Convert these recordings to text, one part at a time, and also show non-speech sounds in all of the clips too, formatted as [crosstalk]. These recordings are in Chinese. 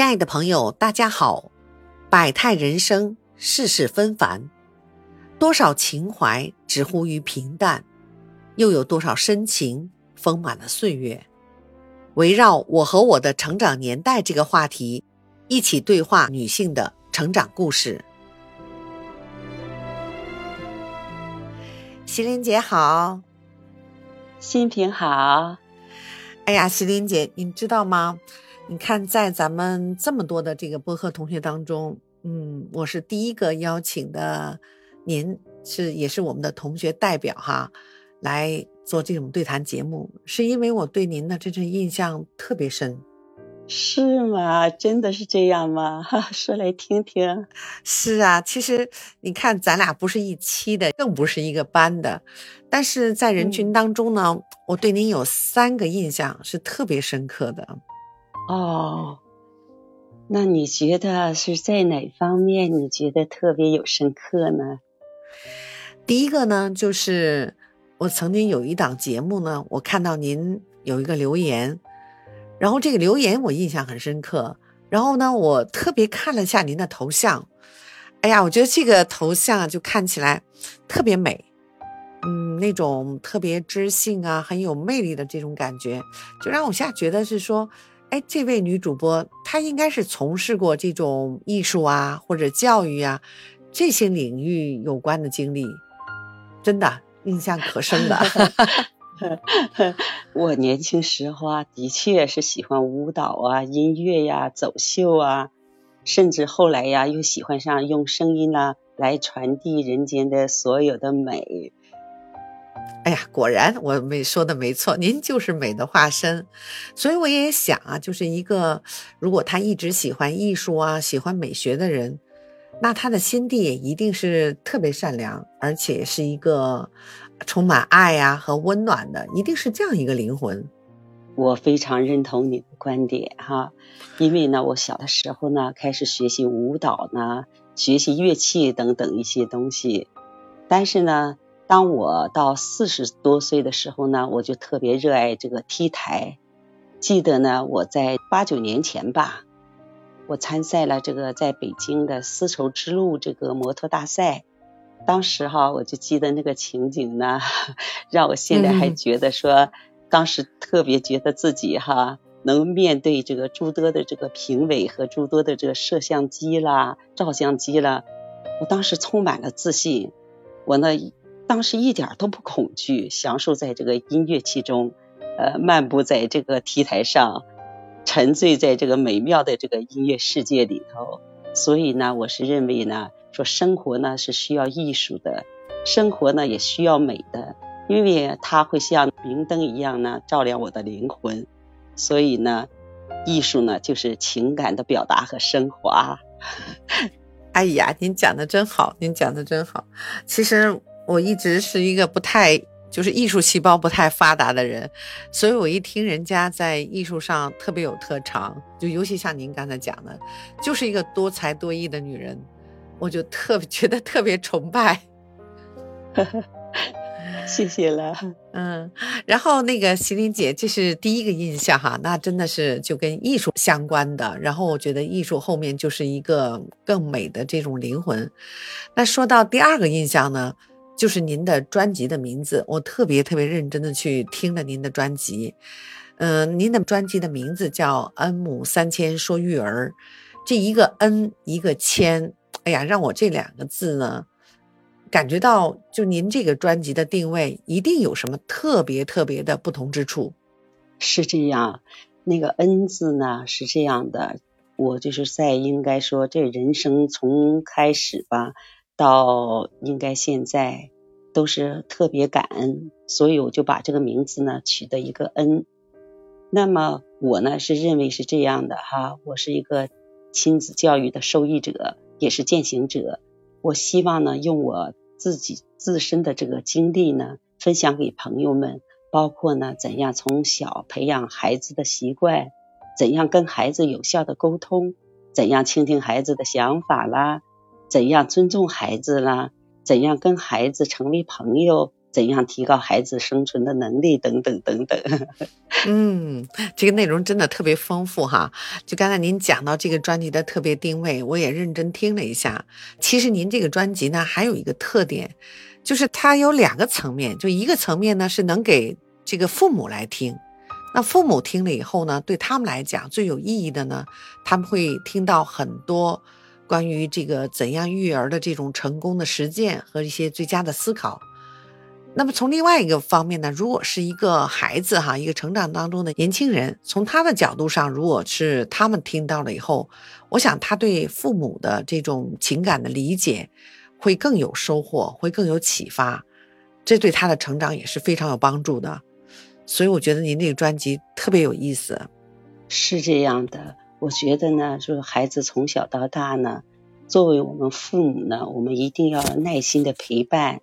亲爱的朋友，大家好！百态人生，世事纷繁，多少情怀直呼于平淡，又有多少深情丰满了岁月？围绕我和我的成长年代这个话题，一起对话女性的成长故事。席琳姐好，新平好。哎呀，席琳姐，你知道吗？你看，在咱们这么多的这个播客同学当中，嗯，我是第一个邀请的，您是也是我们的同学代表哈，来做这种对谈节目，是因为我对您的这种印象特别深。是吗？真的是这样吗？哈，[laughs] 说来听听。是啊，其实你看，咱俩不是一期的，更不是一个班的，但是在人群当中呢，我对您有三个印象是特别深刻的。哦，那你觉得是在哪方面你觉得特别有深刻呢？第一个呢，就是我曾经有一档节目呢，我看到您有一个留言，然后这个留言我印象很深刻，然后呢，我特别看了一下您的头像，哎呀，我觉得这个头像就看起来特别美，嗯，那种特别知性啊，很有魅力的这种感觉，就让我现在觉得是说。哎，这位女主播，她应该是从事过这种艺术啊，或者教育啊这些领域有关的经历，真的印象可深了。[laughs] 我年轻时候啊，的确是喜欢舞蹈啊、音乐呀、走秀啊，甚至后来呀，又喜欢上用声音呢来传递人间的所有的美。哎呀，果然我没说的没错，您就是美的化身。所以我也想啊，就是一个如果他一直喜欢艺术啊、喜欢美学的人，那他的心地一定是特别善良，而且是一个充满爱呀和温暖的，一定是这样一个灵魂。我非常认同你的观点哈，因为呢，我小的时候呢开始学习舞蹈呢，学习乐器等等一些东西，但是呢。当我到四十多岁的时候呢，我就特别热爱这个 T 台。记得呢，我在八九年前吧，我参赛了这个在北京的丝绸之路这个模特大赛。当时哈，我就记得那个情景呢，[laughs] 让我现在还觉得说，当时特别觉得自己哈能面对这个诸多的这个评委和诸多的这个摄像机啦、照相机啦，我当时充满了自信。我呢。当时一点都不恐惧，享受在这个音乐器中，呃，漫步在这个 T 台上，沉醉在这个美妙的这个音乐世界里头。所以呢，我是认为呢，说生活呢是需要艺术的，生活呢也需要美的，因为它会像明灯一样呢照亮我的灵魂。所以呢，艺术呢就是情感的表达和升华。哎呀，您讲的真好，您讲的真好。其实。我一直是一个不太就是艺术细胞不太发达的人，所以我一听人家在艺术上特别有特长，就尤其像您刚才讲的，就是一个多才多艺的女人，我就特别 [laughs] 觉得特别崇拜。[laughs] 谢谢了，嗯，然后那个席琳姐，这是第一个印象哈，那真的是就跟艺术相关的。然后我觉得艺术后面就是一个更美的这种灵魂。那说到第二个印象呢？就是您的专辑的名字，我特别特别认真的去听了您的专辑，嗯，您的专辑的名字叫《恩母三千说育儿》，这一个恩一个千，哎呀，让我这两个字呢，感觉到就您这个专辑的定位一定有什么特别特别的不同之处。是这样，那个恩字呢是这样的，我就是在应该说这人生从开始吧。到应该现在都是特别感恩，所以我就把这个名字呢取的一个恩。那么我呢是认为是这样的哈，我是一个亲子教育的受益者，也是践行者。我希望呢用我自己自身的这个经历呢分享给朋友们，包括呢怎样从小培养孩子的习惯，怎样跟孩子有效的沟通，怎样倾听孩子的想法啦。怎样尊重孩子啦？怎样跟孩子成为朋友？怎样提高孩子生存的能力等等等等。嗯，这个内容真的特别丰富哈。就刚才您讲到这个专辑的特别定位，我也认真听了一下。其实您这个专辑呢，还有一个特点，就是它有两个层面。就一个层面呢，是能给这个父母来听。那父母听了以后呢，对他们来讲最有意义的呢，他们会听到很多关于这个怎样育儿的这种成功的实践和一些最佳的思考。那么从另外一个方面呢，如果是一个孩子哈，一个成长当中的年轻人，从他的角度上，如果是他们听到了以后，我想他对父母的这种情感的理解会更有收获，会更有启发，这对他的成长也是非常有帮助的。所以我觉得您这个专辑特别有意思。是这样的，我觉得呢，就是孩子从小到大呢，作为我们父母呢，我们一定要耐心的陪伴。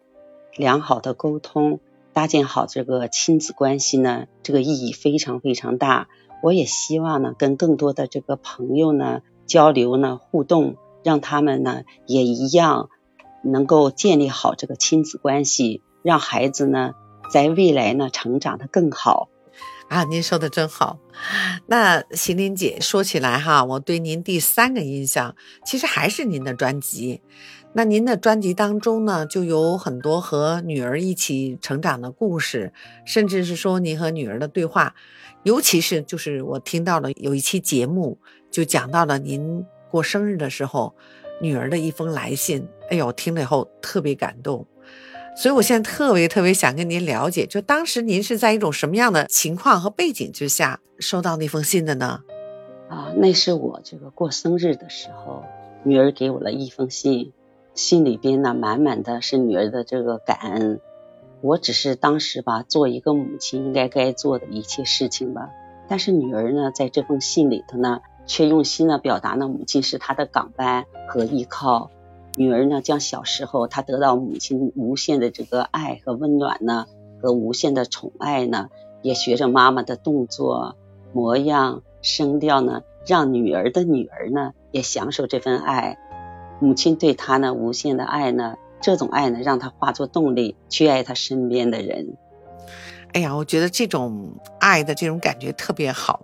良好的沟通，搭建好这个亲子关系呢，这个意义非常非常大。我也希望呢，跟更多的这个朋友呢交流呢互动，让他们呢也一样能够建立好这个亲子关系，让孩子呢在未来呢成长的更好。啊，您说的真好。那邢林姐说起来哈，我对您第三个印象其实还是您的专辑。那您的专辑当中呢，就有很多和女儿一起成长的故事，甚至是说您和女儿的对话，尤其是就是我听到了有一期节目，就讲到了您过生日的时候，女儿的一封来信。哎呦，听了以后特别感动，所以我现在特别特别想跟您了解，就当时您是在一种什么样的情况和背景之下收到那封信的呢？啊，那是我这个过生日的时候，女儿给我了一封信。信里边呢，满满的是女儿的这个感恩。我只是当时吧，做一个母亲应该该做的一切事情吧。但是女儿呢，在这封信里头呢，却用心的表达呢，母亲是她的港湾和依靠。女儿呢，将小时候她得到母亲无限的这个爱和温暖呢，和无限的宠爱呢，也学着妈妈的动作、模样、声调呢，让女儿的女儿呢，也享受这份爱。母亲对她呢无限的爱呢，这种爱呢让她化作动力去爱她身边的人。哎呀，我觉得这种爱的这种感觉特别好。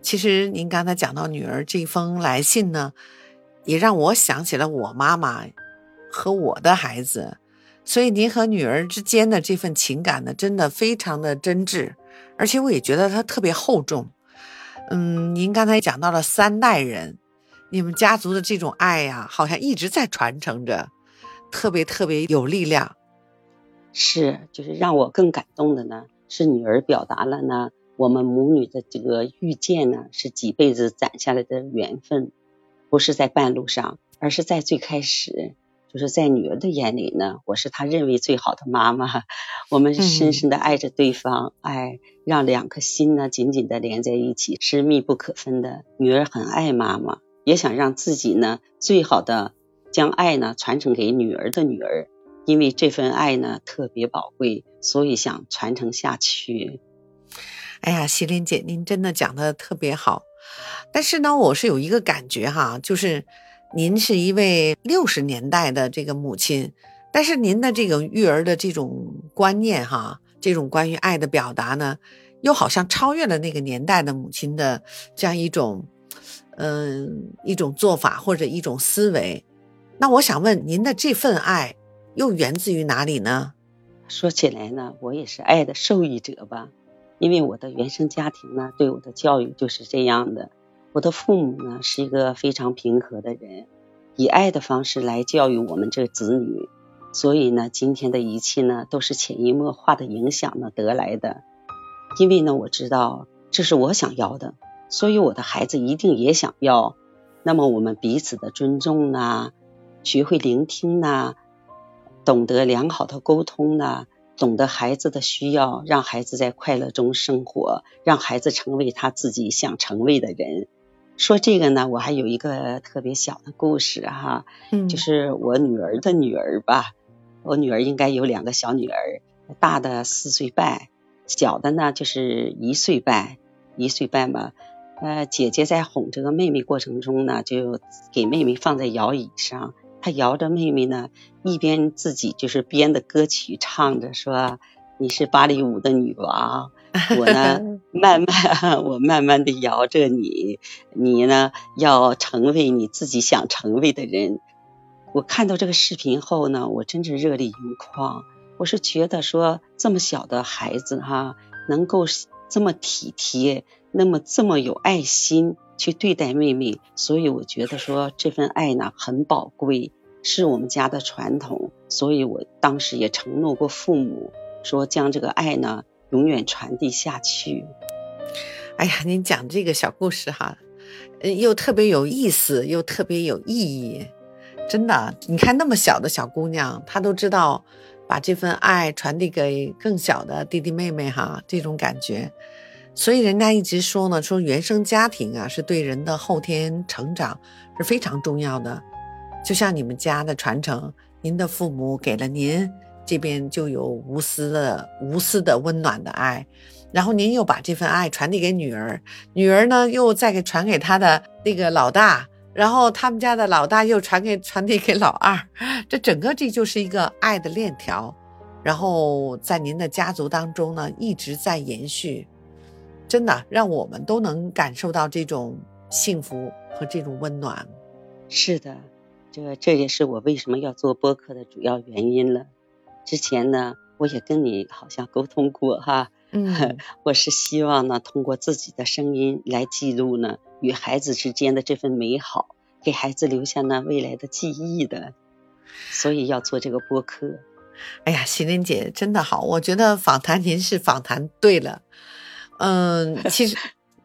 其实您刚才讲到女儿这封来信呢，也让我想起了我妈妈和我的孩子。所以您和女儿之间的这份情感呢，真的非常的真挚，而且我也觉得它特别厚重。嗯，您刚才讲到了三代人。你们家族的这种爱呀，好像一直在传承着，特别特别有力量。是，就是让我更感动的呢，是女儿表达了呢，我们母女的这个遇见呢，是几辈子攒下来的缘分，不是在半路上，而是在最开始，就是在女儿的眼里呢，我是她认为最好的妈妈。我们深深的爱着对方，爱让两颗心呢紧紧的连在一起，是密不可分的。女儿很爱妈妈。也想让自己呢，最好的将爱呢传承给女儿的女儿，因为这份爱呢特别宝贵，所以想传承下去。哎呀，西林姐，您真的讲的特别好。但是呢，我是有一个感觉哈，就是您是一位六十年代的这个母亲，但是您的这个育儿的这种观念哈，这种关于爱的表达呢，又好像超越了那个年代的母亲的这样一种。嗯，一种做法或者一种思维，那我想问您的这份爱又源自于哪里呢？说起来呢，我也是爱的受益者吧，因为我的原生家庭呢，对我的教育就是这样的。我的父母呢是一个非常平和的人，以爱的方式来教育我们这子女，所以呢，今天的一切呢都是潜移默化的影响呢得来的。因为呢，我知道这是我想要的。所以我的孩子一定也想要，那么我们彼此的尊重呢，学会聆听呢，懂得良好的沟通呢，懂得孩子的需要，让孩子在快乐中生活，让孩子成为他自己想成为的人。说这个呢，我还有一个特别小的故事哈，嗯，就是我女儿的女儿吧，我女儿应该有两个小女儿，大的四岁半，小的呢就是一岁半，一岁半吧。呃，姐姐在哄这个妹妹过程中呢，就给妹妹放在摇椅上，他摇着妹妹呢，一边自己就是编的歌曲唱着说：“你是芭蕾舞的女王，我呢 [laughs] 慢慢我慢慢的摇着你，你呢要成为你自己想成为的人。”我看到这个视频后呢，我真是热泪盈眶。我是觉得说这么小的孩子哈，能够这么体贴，那么这么有爱心。去对待妹妹，所以我觉得说这份爱呢很宝贵，是我们家的传统。所以我当时也承诺过父母，说将这个爱呢永远传递下去。哎呀，您讲这个小故事哈，又特别有意思，又特别有意义。真的，你看那么小的小姑娘，她都知道把这份爱传递给更小的弟弟妹妹哈，这种感觉。所以人家一直说呢，说原生家庭啊是对人的后天成长是非常重要的。就像你们家的传承，您的父母给了您这边就有无私的、无私的温暖的爱，然后您又把这份爱传递给女儿，女儿呢又再给传给她的那个老大，然后他们家的老大又传给传递给老二，这整个这就是一个爱的链条，然后在您的家族当中呢一直在延续。真的让我们都能感受到这种幸福和这种温暖。是的，这这也是我为什么要做播客的主要原因了。之前呢，我也跟你好像沟通过哈，嗯，[laughs] 我是希望呢，通过自己的声音来记录呢与孩子之间的这份美好，给孩子留下呢未来的记忆的，所以要做这个播客。哎呀，喜林姐真的好，我觉得访谈您是访谈对了。嗯，其实，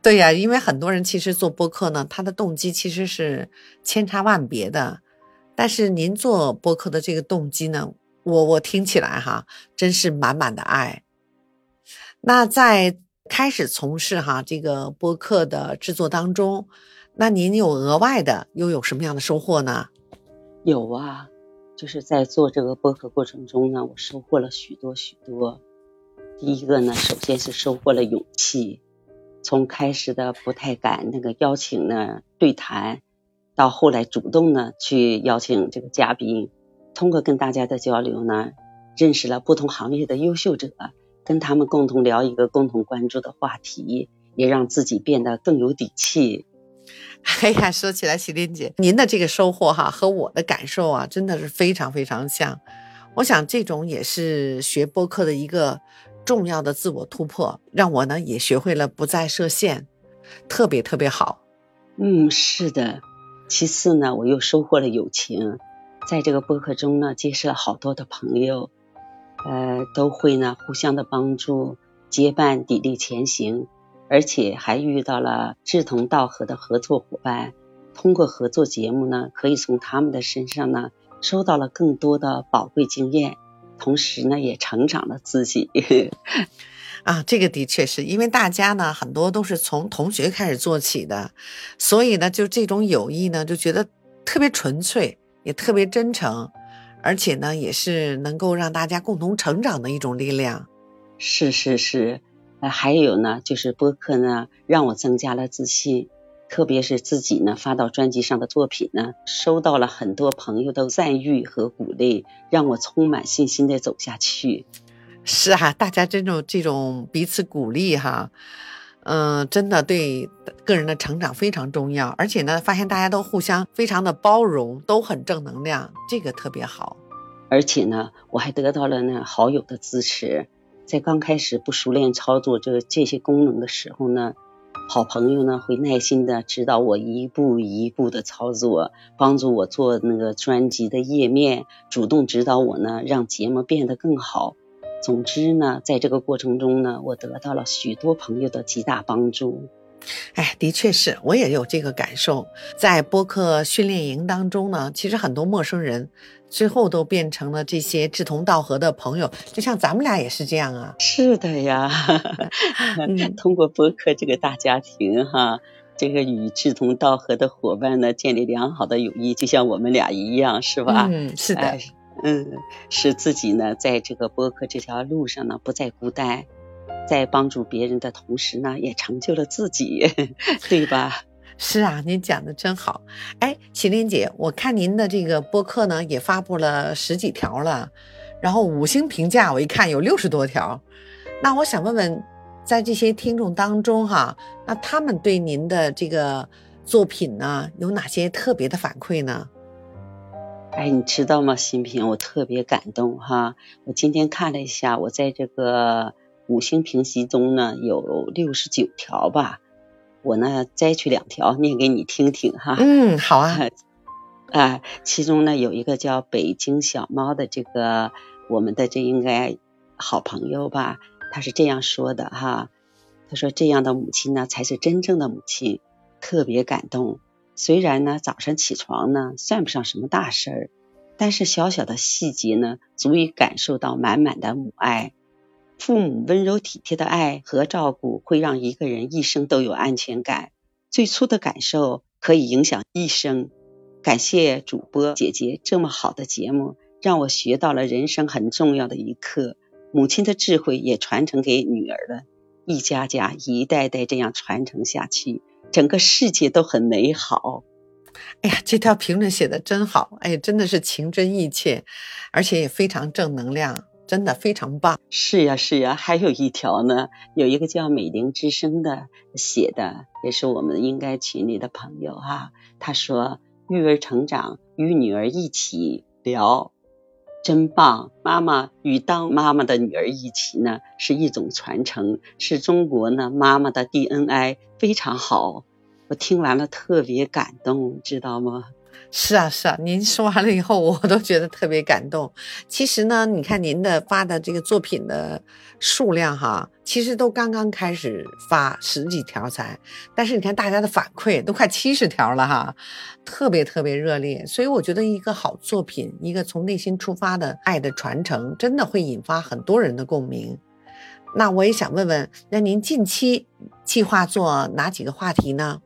对呀，因为很多人其实做播客呢，他的动机其实是千差万别的。但是您做播客的这个动机呢，我我听起来哈，真是满满的爱。那在开始从事哈这个播客的制作当中，那您有额外的又有什么样的收获呢？有啊，就是在做这个播客过程中呢，我收获了许多许多。第一个呢，首先是收获了勇气，从开始的不太敢那个邀请呢对谈，到后来主动呢去邀请这个嘉宾，通过跟大家的交流呢，认识了不同行业的优秀者，跟他们共同聊一个共同关注的话题，也让自己变得更有底气。[laughs] 哎呀，说起来，喜林姐，您的这个收获哈，和我的感受啊，真的是非常非常像。我想这种也是学播客的一个。重要的自我突破，让我呢也学会了不再设限，特别特别好。嗯，是的。其次呢，我又收获了友情，在这个播客中呢，结识了好多的朋友，呃，都会呢互相的帮助，结伴砥砺前行，而且还遇到了志同道合的合作伙伴。通过合作节目呢，可以从他们的身上呢，收到了更多的宝贵经验。同时呢，也成长了自己 [laughs] 啊，这个的确是因为大家呢，很多都是从同学开始做起的，所以呢，就这种友谊呢，就觉得特别纯粹，也特别真诚，而且呢，也是能够让大家共同成长的一种力量。是是是，呃，还有呢，就是播客呢，让我增加了自信。特别是自己呢发到专辑上的作品呢，收到了很多朋友的赞誉和鼓励，让我充满信心的走下去。是啊，大家这种这种彼此鼓励哈，嗯，真的对个人的成长非常重要。而且呢，发现大家都互相非常的包容，都很正能量，这个特别好。而且呢，我还得到了呢好友的支持，在刚开始不熟练操作这这些功能的时候呢。好朋友呢，会耐心的指导我一步一步的操作，帮助我做那个专辑的页面，主动指导我呢，让节目变得更好。总之呢，在这个过程中呢，我得到了许多朋友的极大帮助。哎，的确是我也有这个感受。在播客训练营当中呢，其实很多陌生人最后都变成了这些志同道合的朋友，就像咱们俩也是这样啊。是的呀，[laughs] 通过播客这个大家庭哈，这个与志同道合的伙伴呢建立良好的友谊，就像我们俩一样，是吧？嗯，是的，嗯，使自己呢在这个播客这条路上呢不再孤单。在帮助别人的同时呢，也成就了自己，[laughs] 对吧？是啊，您讲的真好。哎，麒麟姐，我看您的这个播客呢，也发布了十几条了，然后五星评价我一看有六十多条。那我想问问，在这些听众当中哈，那他们对您的这个作品呢，有哪些特别的反馈呢？哎，你知道吗，新平，我特别感动哈。我今天看了一下，我在这个五星评析中呢，有六十九条吧。我呢摘取两条念给你听听哈。嗯，好啊。[laughs] 啊，其中呢有一个叫北京小猫的这个我们的这应该好朋友吧，他是这样说的哈。他说这样的母亲呢才是真正的母亲，特别感动。虽然呢早上起床呢算不上什么大事儿，但是小小的细节呢足以感受到满满的母爱。父母温柔体贴的爱和照顾会让一个人一生都有安全感。最初的感受可以影响一生。感谢主播姐姐这么好的节目，让我学到了人生很重要的一课。母亲的智慧也传承给女儿了，一家家一代代这样传承下去，整个世界都很美好。哎呀，这条评论写的真好，哎，真的是情真意切，而且也非常正能量。真的非常棒，是呀是呀，还有一条呢，有一个叫美玲之声的写的，也是我们应该群里的朋友哈。他说育儿成长与女儿一起聊，真棒！妈妈与当妈妈的女儿一起呢，是一种传承，是中国呢妈妈的 DNA，非常好。我听完了特别感动，知道吗？是啊，是啊，您说完了以后，我都觉得特别感动。其实呢，你看您的发的这个作品的数量哈，其实都刚刚开始发十几条才，但是你看大家的反馈都快七十条了哈，特别特别热烈。所以我觉得一个好作品，一个从内心出发的爱的传承，真的会引发很多人的共鸣。那我也想问问，那您近期计划做哪几个话题呢？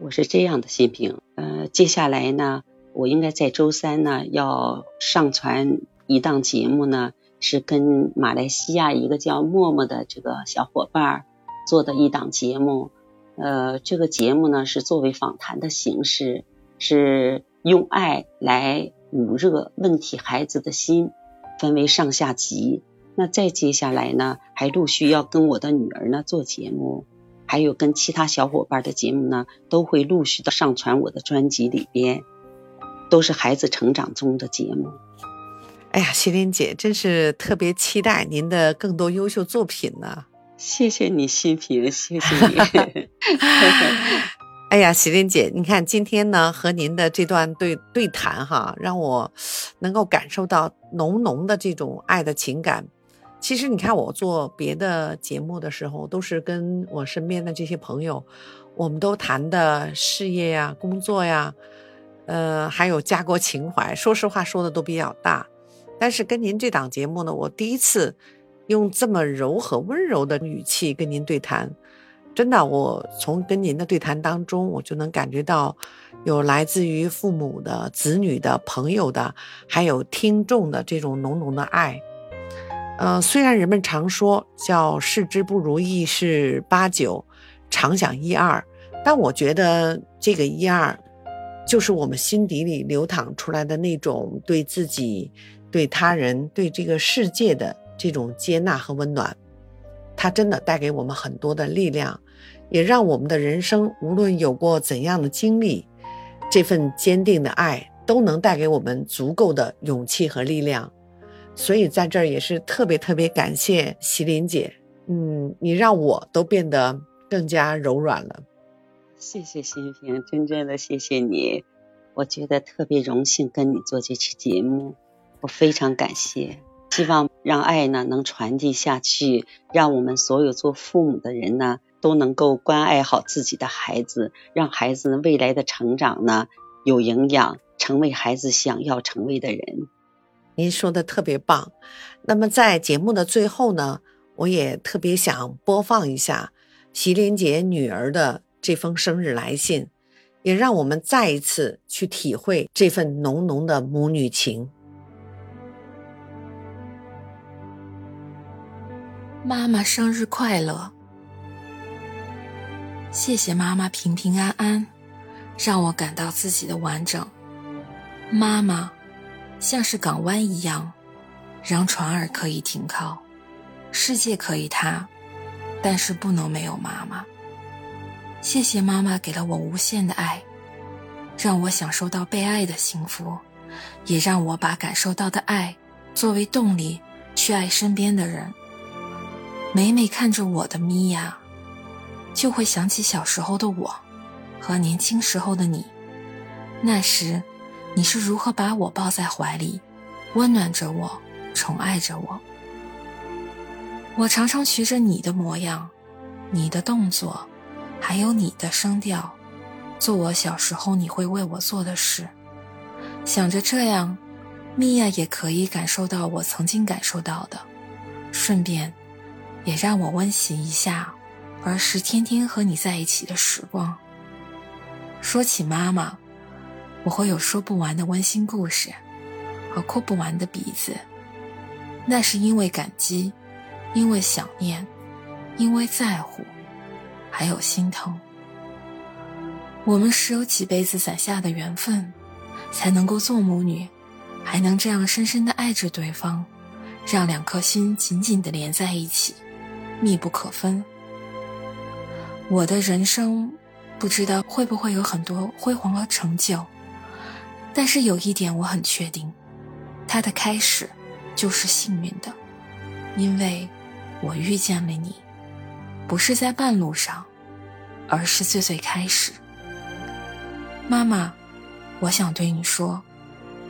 我是这样的心平，呃，接下来呢，我应该在周三呢要上传一档节目呢，是跟马来西亚一个叫默默的这个小伙伴做的一档节目，呃，这个节目呢是作为访谈的形式，是用爱来捂热问题孩子的心，分为上下集。那再接下来呢，还陆续要跟我的女儿呢做节目。还有跟其他小伙伴的节目呢，都会陆续的上传我的专辑里边，都是孩子成长中的节目。哎呀，喜莲姐真是特别期待您的更多优秀作品呢。谢谢你，新平，谢谢你。[laughs] 哎呀，喜林姐，你看今天呢和您的这段对对谈哈，让我能够感受到浓浓的这种爱的情感。其实你看，我做别的节目的时候，都是跟我身边的这些朋友，我们都谈的事业呀、工作呀，呃，还有家国情怀。说实话，说的都比较大。但是跟您这档节目呢，我第一次用这么柔和温柔的语气跟您对谈，真的，我从跟您的对谈当中，我就能感觉到有来自于父母的、子女的、朋友的，还有听众的这种浓浓的爱。呃，虽然人们常说叫视之不如意事八九，常想一二，但我觉得这个一二，就是我们心底里流淌出来的那种对自己、对他人、对这个世界的这种接纳和温暖。它真的带给我们很多的力量，也让我们的人生无论有过怎样的经历，这份坚定的爱都能带给我们足够的勇气和力量。所以在这儿也是特别特别感谢席琳姐，嗯，你让我都变得更加柔软了。谢谢心平，真正的谢谢你，我觉得特别荣幸跟你做这期节目，我非常感谢。希望让爱呢能传递下去，让我们所有做父母的人呢都能够关爱好自己的孩子，让孩子未来的成长呢有营养，成为孩子想要成为的人。您说的特别棒，那么在节目的最后呢，我也特别想播放一下席琳姐女儿的这封生日来信，也让我们再一次去体会这份浓浓的母女情。妈妈生日快乐！谢谢妈妈平平安安，让我感到自己的完整。妈妈，像是港湾一样，让船儿可以停靠，世界可以塌，但是不能没有妈妈。谢谢妈妈给了我无限的爱，让我享受到被爱的幸福，也让我把感受到的爱作为动力去爱身边的人。每每看着我的米娅，就会想起小时候的我，和年轻时候的你。那时。你是如何把我抱在怀里，温暖着我，宠爱着我？我常常学着你的模样，你的动作，还有你的声调，做我小时候你会为我做的事。想着这样，米娅也可以感受到我曾经感受到的，顺便，也让我温习一下儿时天天和你在一起的时光。说起妈妈。我会有说不完的温馨故事，和哭不完的鼻子。那是因为感激，因为想念，因为在乎，还有心疼。我们是有几辈子攒下的缘分，才能够做母女，还能这样深深的爱着对方，让两颗心紧紧的连在一起，密不可分。我的人生，不知道会不会有很多辉煌和成就。但是有一点我很确定，它的开始就是幸运的，因为我遇见了你，不是在半路上，而是最最开始。妈妈，我想对你说，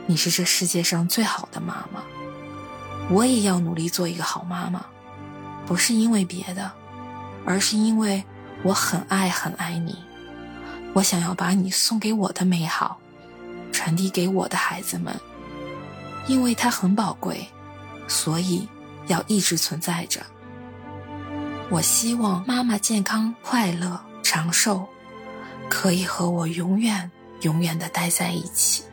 你是这世界上最好的妈妈，我也要努力做一个好妈妈，不是因为别的，而是因为我很爱很爱你，我想要把你送给我的美好。传递给我的孩子们，因为它很宝贵，所以要一直存在着。我希望妈妈健康、快乐、长寿，可以和我永远、永远的待在一起。